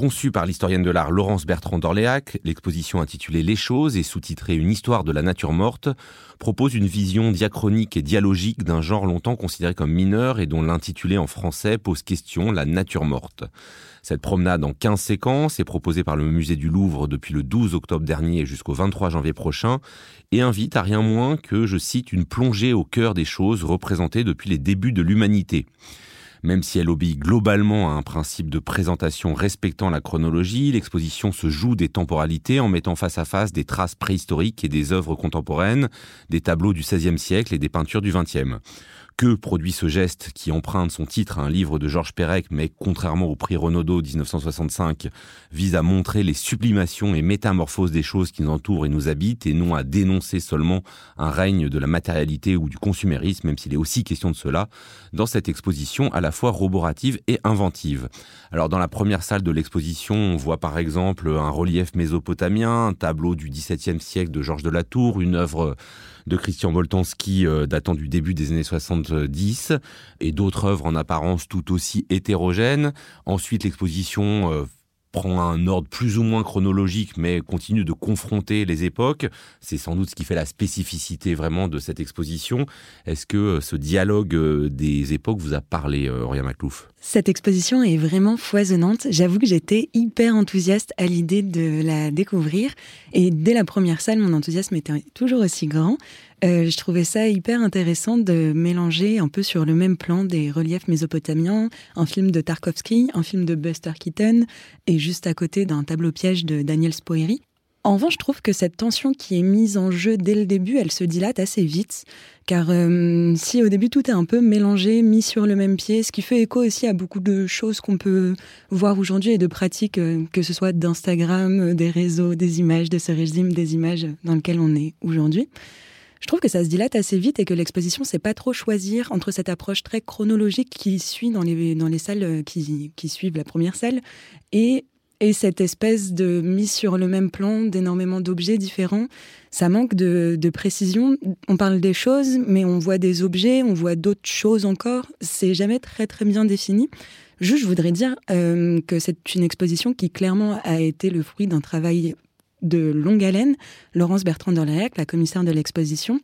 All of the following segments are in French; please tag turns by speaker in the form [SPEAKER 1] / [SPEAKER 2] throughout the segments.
[SPEAKER 1] Conçue par l'historienne de l'art Laurence Bertrand d'Orléac, l'exposition intitulée Les choses et sous-titrée Une histoire de la nature morte propose une vision diachronique et dialogique d'un genre longtemps considéré comme mineur et dont l'intitulé en français pose question la nature morte. Cette promenade en 15 séquences est proposée par le musée du Louvre depuis le 12 octobre dernier jusqu'au 23 janvier prochain et invite à rien moins que, je cite, une plongée au cœur des choses représentées depuis les débuts de l'humanité. Même si elle obéit globalement à un principe de présentation respectant la chronologie, l'exposition se joue des temporalités en mettant face à face des traces préhistoriques et des œuvres contemporaines, des tableaux du XVIe siècle et des peintures du XXe que produit ce geste qui emprunte son titre à un livre de Georges Perec, mais contrairement au prix Renaudot 1965, vise à montrer les sublimations et métamorphoses des choses qui nous entourent et nous habitent, et non à dénoncer seulement un règne de la matérialité ou du consumérisme, même s'il est aussi question de cela, dans cette exposition à la fois roborative et inventive. Alors dans la première salle de l'exposition, on voit par exemple un relief mésopotamien, un tableau du XVIIe siècle de Georges de la Tour, une œuvre de Christian Boltanski euh, datant du début des années 70 et d'autres œuvres en apparence tout aussi hétérogènes. Ensuite, l'exposition euh, prend un ordre plus ou moins chronologique, mais continue de confronter les époques. C'est sans doute ce qui fait la spécificité vraiment de cette exposition. Est-ce que euh, ce dialogue des époques vous a parlé, Auria Maclouf?
[SPEAKER 2] Cette exposition est vraiment foisonnante. J'avoue que j'étais hyper enthousiaste à l'idée de la découvrir. Et dès la première salle, mon enthousiasme était toujours aussi grand. Euh, je trouvais ça hyper intéressant de mélanger un peu sur le même plan des reliefs mésopotamiens, un film de Tarkovsky, un film de Buster Keaton, et juste à côté d'un tableau piège de Daniel Spoeri. En revanche, je trouve que cette tension qui est mise en jeu dès le début, elle se dilate assez vite, car euh, si au début tout est un peu mélangé, mis sur le même pied, ce qui fait écho aussi à beaucoup de choses qu'on peut voir aujourd'hui et de pratiques, euh, que ce soit d'Instagram, des réseaux, des images, de ce régime des images dans lequel on est aujourd'hui. Je trouve que ça se dilate assez vite et que l'exposition sait pas trop choisir entre cette approche très chronologique qui suit dans les, dans les salles euh, qui, qui suivent la première salle et, et cette espèce de mise sur le même plan d'énormément d'objets différents. Ça manque de, précision. On parle des choses, mais on voit des objets, on voit d'autres choses encore. C'est jamais très très bien défini. Juste, je voudrais dire euh, que c'est une exposition qui clairement a été le fruit d'un travail de longue haleine, Laurence Bertrand d'Orléac, la commissaire de l'exposition,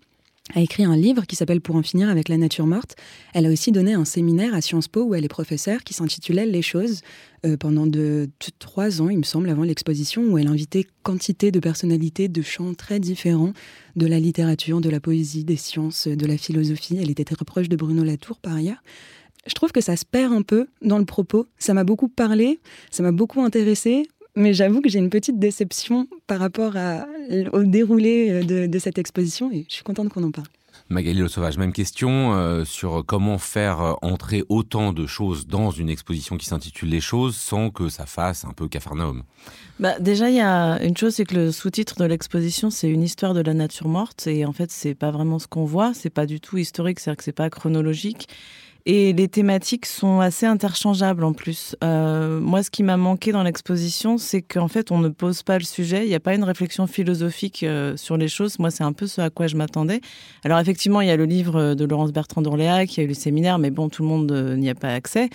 [SPEAKER 2] a écrit un livre qui s'appelle Pour en finir avec la nature morte. Elle a aussi donné un séminaire à Sciences Po où elle est professeure qui s'intitulait Les choses euh, pendant de, trois ans, il me semble, avant l'exposition, où elle invitait quantité de personnalités de champs très différents, de la littérature, de la poésie, des sciences, de la philosophie. Elle était très proche de Bruno Latour par ailleurs. Je trouve que ça se perd un peu dans le propos. Ça m'a beaucoup parlé, ça m'a beaucoup intéressé, mais j'avoue que j'ai une petite déception par rapport au déroulé de, cette exposition et je suis contente qu'on en parle.
[SPEAKER 1] Magali Le Sauvage, même question euh, sur comment faire euh, entrer autant de choses dans une exposition qui s'intitule Les choses sans que ça fasse un peu cafarnaum.
[SPEAKER 3] Bah, déjà, il y a une chose, c'est que le sous-titre de l'exposition, c'est une histoire de la nature morte. Et en fait, c'est pas vraiment ce qu'on voit. C'est pas du tout historique, c'est-à-dire que c'est pas chronologique. Et les thématiques sont assez interchangeables en plus. Euh, moi, ce qui m'a manqué dans l'exposition, c'est qu'en fait, on ne pose pas le sujet. Il n'y a pas une réflexion philosophique euh, sur les choses. Moi, c'est un peu ce à quoi je m'attendais. Alors, effectivement, il y a le livre de Laurence Bertrand d'Orléac, il y a eu le séminaire, mais bon, tout le monde euh, n'y a pas accès.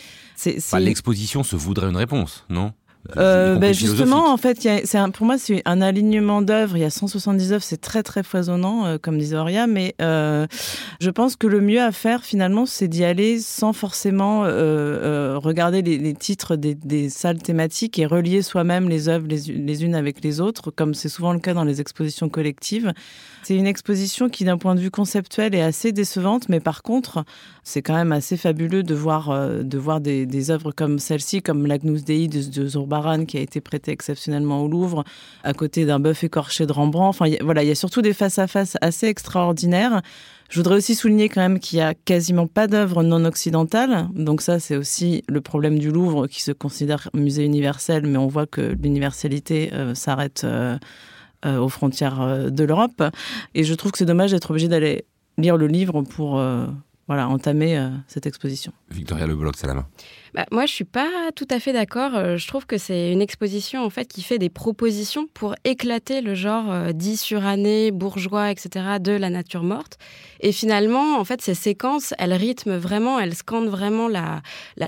[SPEAKER 1] L'exposition se voudrait une réponse, non?
[SPEAKER 3] Euh, ben justement, en fait, c'est pour moi, c'est un alignement d'œuvres. Il y a 170 œuvres, c'est très très foisonnant, euh, comme disait Auria, mais euh, je pense que le mieux à faire, finalement, c'est d'y aller sans forcément regarder les, les titres des, des, salles thématiques et relier soi-même les œuvres les, les, unes avec les autres, comme c'est souvent le cas dans les expositions collectives. C'est une exposition qui, d'un point de vue conceptuel, est assez décevante, mais par contre, c'est quand même assez fabuleux de voir, de voir des, des œuvres comme celle-ci, comme l'Agnus Dei de, de Baran qui a été prêté exceptionnellement au Louvre, à côté d'un bœuf écorché de Rembrandt. Enfin, voilà, il y a surtout des face-à-face assez extraordinaires. Je voudrais aussi souligner quand même qu'il y a quasiment pas d'œuvres non occidentales. Donc ça, c'est aussi le problème du Louvre qui se considère musée universel, mais on voit que l'universalité euh, s'arrête euh, euh, aux frontières de l'Europe. Et je trouve que c'est dommage d'être obligé d'aller lire le livre pour voilà, entamer cette exposition.
[SPEAKER 1] Victoria Le Bloc, Salama.
[SPEAKER 4] Bah, Moi, je suis pas tout à fait d'accord. Euh, je trouve que c'est une exposition en fait qui fait des propositions pour éclater le genre euh, dit suranné, bourgeois, etc. de la nature morte. Et finalement, en fait, ces séquences, elles rythment vraiment, elles scandent vraiment la,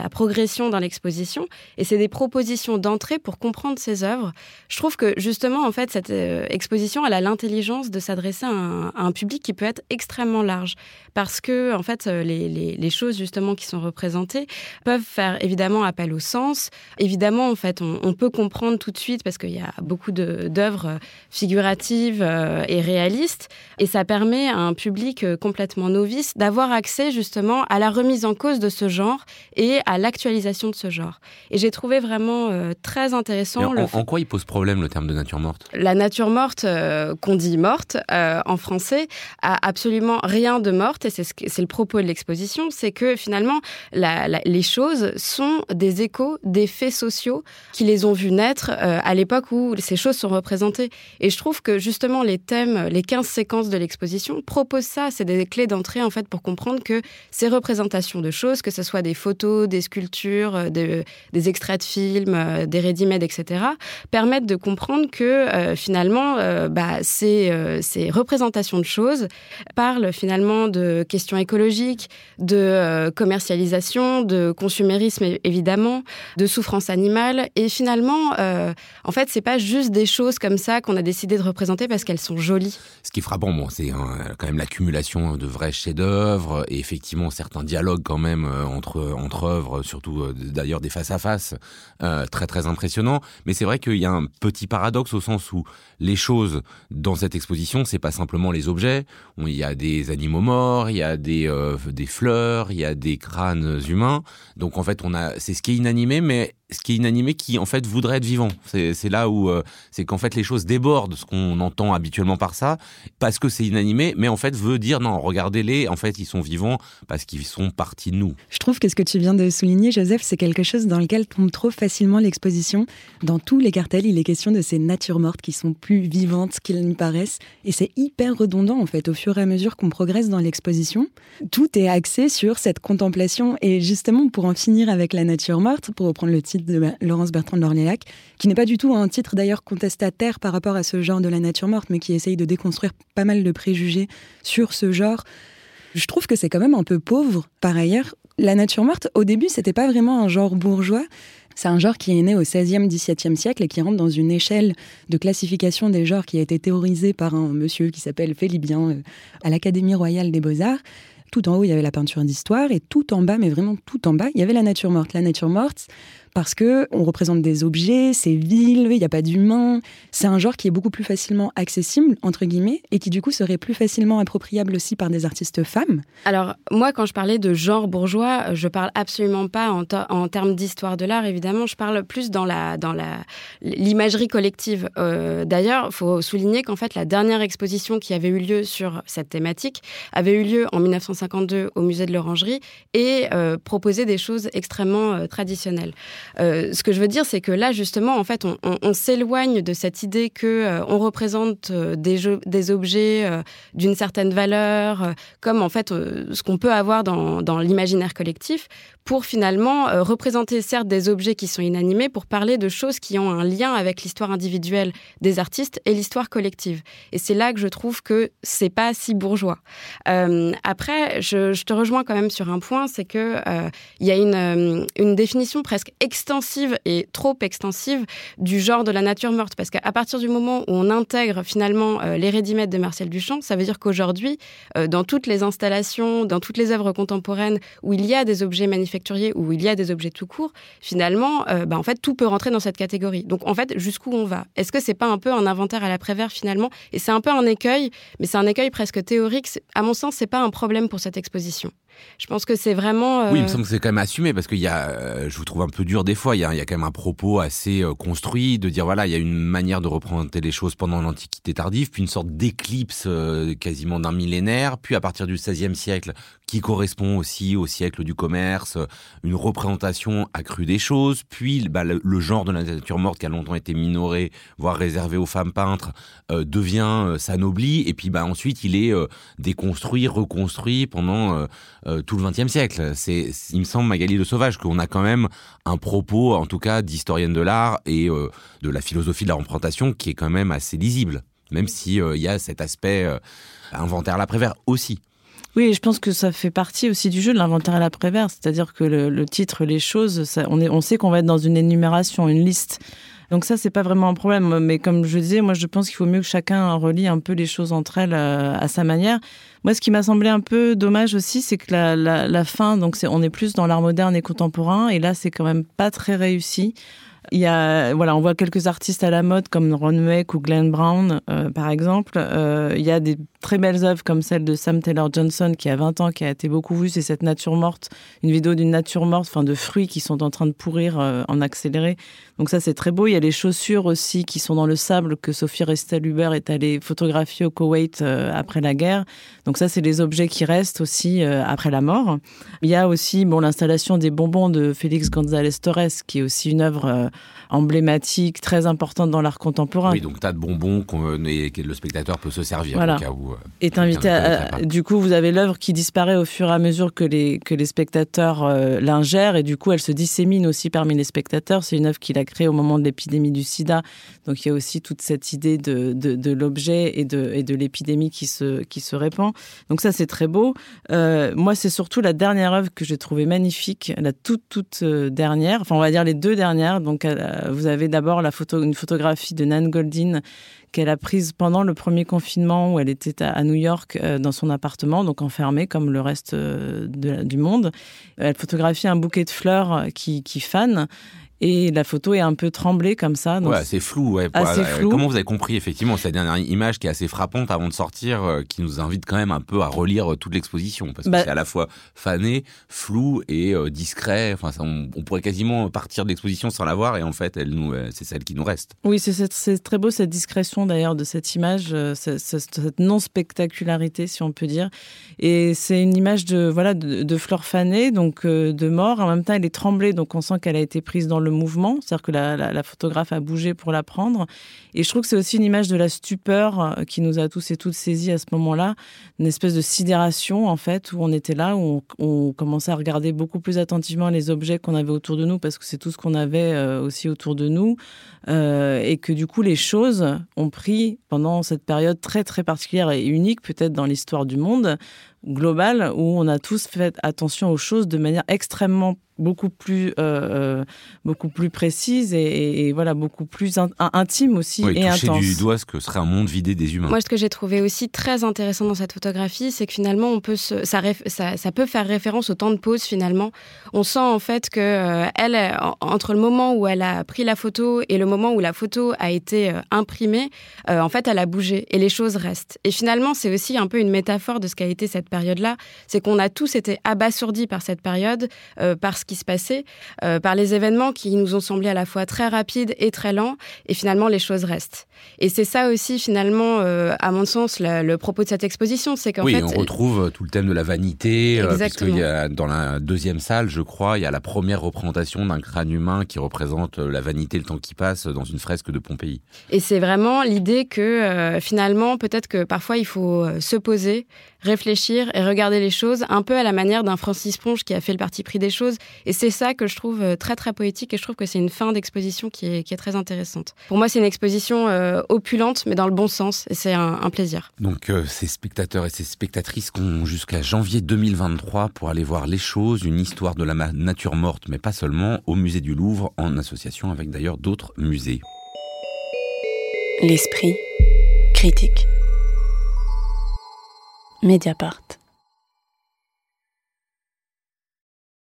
[SPEAKER 4] progression dans l'exposition. Et c'est des propositions d'entrée pour comprendre ces œuvres. Je trouve que justement, en fait, cette euh, exposition, elle a l'intelligence de s'adresser à, un public qui peut être extrêmement large. Parce que, en fait, les, les, les choses justement qui sont représentées peuvent faire évidemment appel au sens. Évidemment, en fait, on, on peut comprendre tout de suite parce qu'il y a beaucoup d'œuvres figuratives euh, et réalistes. Et ça permet à un public euh, complètement novice d'avoir accès justement à la remise en cause de ce genre et à l'actualisation de ce genre. Et j'ai trouvé vraiment euh, très intéressant.
[SPEAKER 1] En, en, quoi il pose problème le terme de nature morte?
[SPEAKER 4] La nature morte, euh, qu'on dit morte euh, en français, a absolument rien de morte et c'est ce le propos de l'exposition, c'est que finalement la, la, les choses sont des échos des faits sociaux qui les ont vus naître euh, à l'époque où ces choses sont représentées. Et je trouve que justement les thèmes, les 15 séquences de l'exposition proposent ça, c'est des clés d'entrée en fait pour comprendre que ces représentations de choses, que ce soit des photos, des sculptures, euh, des, extraits de films, euh, des ready-made, etc., permettent de comprendre que finalement, bah, ces, ces représentations de choses parlent finalement de questions écologiques, de commercialisation, de consumérisme évidemment, de souffrance animale, et finalement, euh, en fait, c'est pas juste des choses comme ça qu'on a décidé de représenter parce qu'elles sont jolies.
[SPEAKER 1] Ce qui est frappant, bon, c'est hein, quand même l'accumulation de vrais chefs-d'œuvre et effectivement certains dialogues quand même euh, entre entre œuvres, surtout euh, d'ailleurs des face à face, très très impressionnants. Mais c'est vrai qu'il y a un petit paradoxe au sens où les choses dans cette exposition, c'est pas simplement les objets. Il y a des animaux morts, il y a des euh, des fleurs, il y a des crânes humains. Donc en fait, on a c'est ce qui est inanimé, mais ce qui est inanimé qui en fait voudrait être vivant. C'est là où euh, c'est qu'en fait les choses débordent ce qu'on entend habituellement par ça, parce que c'est inanimé, mais en fait veut dire non, regardez-les, en fait ils sont vivants parce qu'ils sont partis de nous.
[SPEAKER 2] Je trouve que ce que tu viens de souligner, Joseph, c'est quelque chose dans lequel tombe trop facilement l'exposition. Dans tous les cartels, il est question de ces natures mortes qui sont plus vivantes qu'il n'y paraissent, et c'est hyper redondant en fait au fur et à mesure qu'on progresse dans l'exposition. Tout est axé sur cette contemplation, et justement pour en finir avec la nature morte, pour reprendre le titre de Laurence Bertrand de l'Orléac, qui n'est pas du tout un titre d'ailleurs contestataire par rapport à ce genre de la nature morte, mais qui essaye de déconstruire pas mal de préjugés sur ce genre. Je trouve que c'est quand même un peu pauvre. Par ailleurs, la nature morte, au début, c'était pas vraiment un genre bourgeois. C'est un genre qui est né au 16e, 17e siècle et qui rentre dans une échelle de classification des genres qui a été théorisée par un monsieur qui s'appelle Philibien euh, à l'Académie royale des beaux-arts. Tout en haut, il y avait la peinture d'histoire et tout en bas, mais vraiment tout en bas, il y avait la nature morte. La nature morte, parce que on représente des objets, c'est vil, il n'y a pas d'humain. C'est un genre qui est beaucoup plus facilement accessible entre guillemets et qui du coup serait plus facilement appropriable aussi par des artistes femmes.
[SPEAKER 4] Alors moi, quand je parlais de genre bourgeois, je parle absolument pas en, termes d'histoire de l'art. Évidemment, je parle plus dans la dans la l'imagerie collective. Euh, D'ailleurs, faut souligner qu'en fait la dernière exposition qui avait eu lieu sur cette thématique avait eu lieu en 1952 au musée de l'Orangerie et euh, proposait des choses extrêmement euh, traditionnelles. Euh, ce que je veux dire, c'est que là, justement, en fait, on, s'éloigne de cette idée que euh, on représente euh, des, objets d'une certaine valeur, comme en fait ce qu'on peut avoir dans, l'imaginaire collectif, pour finalement représenter certes des objets qui sont inanimés, pour parler de choses qui ont un lien avec l'histoire individuelle des artistes et l'histoire collective. Et c'est là que je trouve que c'est pas si bourgeois. Après, je, te rejoins quand même sur un point, c'est que il y a une, une définition presque extensive et trop extensive du genre de la nature morte, parce qu'à partir du moment où on intègre finalement euh, les rédimètres de Marcel Duchamp, ça veut dire qu'aujourd'hui, euh, dans toutes les installations, dans toutes les œuvres contemporaines où il y a des objets manufacturiers, où il y a des objets tout court, finalement, euh, bah, en fait, tout peut rentrer dans cette catégorie. Donc, en fait, jusqu'où on va? Est-ce que c'est pas un peu un inventaire à la Prévert finalement? Et c'est un peu un écueil, mais c'est un écueil presque théorique. À mon sens, c'est pas un problème pour cette exposition. Je pense que c'est vraiment.
[SPEAKER 1] Euh... Oui, il me semble que c'est quand même assumé parce qu'il y a, euh, je vous trouve un peu dur des fois. Il y, a, y a quand même un propos assez euh, construit de dire voilà, il y a une manière de représenter les choses pendant l'Antiquité tardive, puis une sorte d'éclipse euh, quasiment d'un millénaire, puis à partir du XVIe siècle, qui correspond aussi au siècle du commerce, une représentation accrue des choses, puis bah, le, genre de la nature morte qui a longtemps été minoré, voire réservé aux femmes peintres, euh, devient s'anoblit, et puis bah ensuite il est déconstruit, reconstruit pendant tout le XXe siècle. C'est, il me semble Magali Le Sauvage qu'on a quand même un propos, en tout cas, d'historienne de l'art et euh, de la philosophie de la représentation qui est quand même assez lisible, même s'il euh, y a cet aspect euh, inventaire à l'après-vert aussi.
[SPEAKER 3] Oui, je pense que ça fait partie aussi du jeu de l'inventaire à l'après-vert, c'est-à-dire que le, titre, les choses, on, est, on sait qu'on va être dans une énumération, une liste. Donc ça, c'est pas vraiment un problème. Mais comme je disais, moi, je pense qu'il faut mieux que chacun relie un peu les choses entre elles à sa manière. Moi, ce qui m'a semblé un peu dommage aussi, c'est que la, la, la fin, donc on est plus dans l'art moderne et contemporain, et là, c'est quand même pas très réussi. Il y a, voilà, on voit quelques artistes à la mode comme Ron Weck ou Glenn Brown, euh, par exemple. Euh, il y a des très belles œuvres comme celle de Sam Taylor Johnson qui a 20 ans, qui a été beaucoup vue. C'est cette nature morte, une vidéo d'une nature morte, enfin de fruits qui sont en train de pourrir euh, en accéléré. Donc ça, c'est très beau. Il y a les chaussures aussi qui sont dans le sable que Sophie Restel-Huber est allée photographier au Koweït après la guerre. Donc ça, c'est les objets qui restent aussi après la mort. Il y a aussi bon l'installation des bonbons de Félix González Torres, qui est aussi une œuvre emblématique, très importante dans l'art contemporain.
[SPEAKER 1] Oui, donc tas de bonbons que le spectateur peut se servir
[SPEAKER 3] voilà.
[SPEAKER 1] au cas où. Euh,
[SPEAKER 3] est invité à, du coup, vous avez l'œuvre qui disparaît au fur et à mesure que les, que les spectateurs euh, l'ingèrent et du coup, elle se dissémine aussi parmi les spectateurs. C'est une œuvre qu'il a créée au moment de l'épidémie du sida. Donc il y a aussi toute cette idée de, de, de l'objet et de, et de l'épidémie qui se, qui se répand. Donc ça, c'est très beau. Euh, moi, c'est surtout la dernière œuvre que j'ai trouvée magnifique, la toute, toute euh, dernière, enfin on va dire les deux dernières. Donc euh, vous avez d'abord une photographie de Nan Goldin qu'elle a prise pendant le premier confinement où elle était à New York euh, dans son appartement, donc enfermée comme le reste euh, du monde. Elle photographie un bouquet de fleurs qui, qui fanent et la photo est un peu tremblée comme ça.
[SPEAKER 1] Donc ouais, c'est flou. Ouais.
[SPEAKER 3] Assez flou.
[SPEAKER 1] Comment vous avez compris effectivement cette dernière image qui est assez frappante avant de sortir, euh, qui nous invite quand même un peu à relire euh, toute l'exposition? Parce que bah c'est à la fois fané, flou et euh, discret. Enfin, ça, on, pourrait quasiment partir de l'exposition sans la voir et en fait, elle nous, c'est celle qui nous reste.
[SPEAKER 3] Oui, c'est très beau cette discrétion d'ailleurs de cette image, cette, cette non spectacularité si on peut dire. Et c'est une image de voilà de, de fleurs fanées, donc de mort. En même temps, elle est tremblée, donc on sent qu'elle a été prise dans le mouvement, c'est-à-dire que la, photographe a bougé pour la prendre. Et je trouve que c'est aussi une image de la stupeur euh, qui nous a tous et toutes saisis à ce moment-là, une espèce de sidération en fait, où on était là, où on, commençait à regarder beaucoup plus attentivement les objets qu'on avait autour de nous, parce que c'est tout ce qu'on avait euh, aussi autour de nous, euh, et que du coup les choses ont pris pendant cette période très très particulière et unique peut-être dans l'histoire du monde global où on a tous fait attention aux choses de manière extrêmement beaucoup plus euh, euh, beaucoup plus précise et, voilà beaucoup plus intime aussi et intense.
[SPEAKER 1] du doigt ce que serait un monde vidé des humains.
[SPEAKER 4] Moi, ce que j'ai trouvé aussi très intéressant dans cette photographie, c'est que finalement, on peut ça, ça, peut faire référence au temps de pause. Finalement, on sent en fait que euh, elle, entre le moment où elle a pris la photo et le moment où la photo a été imprimée, en fait, elle a bougé et les choses restent. Et finalement, c'est aussi un peu une métaphore de ce qu'a été cette période-là. C'est qu'on a tous été abasourdis par cette période, parce ce qui se passait, euh, par les événements qui nous ont semblé à la fois très rapides et très lents, et finalement les choses restent. Et c'est ça aussi finalement, euh, à mon sens, le propos de cette exposition, c'est qu'en
[SPEAKER 1] oui,
[SPEAKER 4] fait,
[SPEAKER 1] on retrouve tout le thème de la vanité, euh, qu'il y a dans la deuxième salle, je crois, il y a la première représentation d'un crâne humain qui représente la vanité, le temps qui passe dans une fresque de Pompéi.
[SPEAKER 4] Et c'est vraiment l'idée que finalement, peut-être que parfois il faut se poser, réfléchir et regarder les choses un peu à la manière d'un Francis Ponge qui a fait le parti pris des choses. Et c'est ça que je trouve euh, très très poétique et je trouve que c'est une fin d'exposition qui est, qui est, très intéressante. Pour moi, c'est une exposition euh, opulente, mais dans le bon sens, et c'est un, plaisir.
[SPEAKER 1] Donc euh, ces spectateurs et ces spectatrices qui ont jusqu'à janvier 2023 pour aller voir les choses, une histoire de la nature morte, mais pas seulement, au musée du Louvre, en association avec d'ailleurs d'autres musées.
[SPEAKER 5] L'esprit critique. Mediapart.